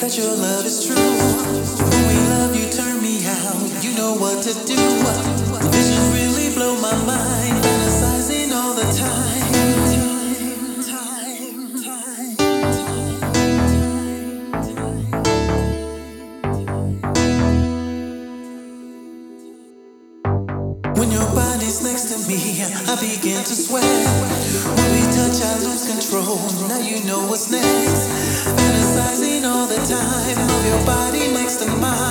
that your love is true. When we love, you turn me out. You know what to do. Visions really blow my mind. Fantasizing all the time. When your body's next to me, I begin to sweat. When we touch, I lose control. Now you know what's next. Fantasizing all the time of your body next to mine.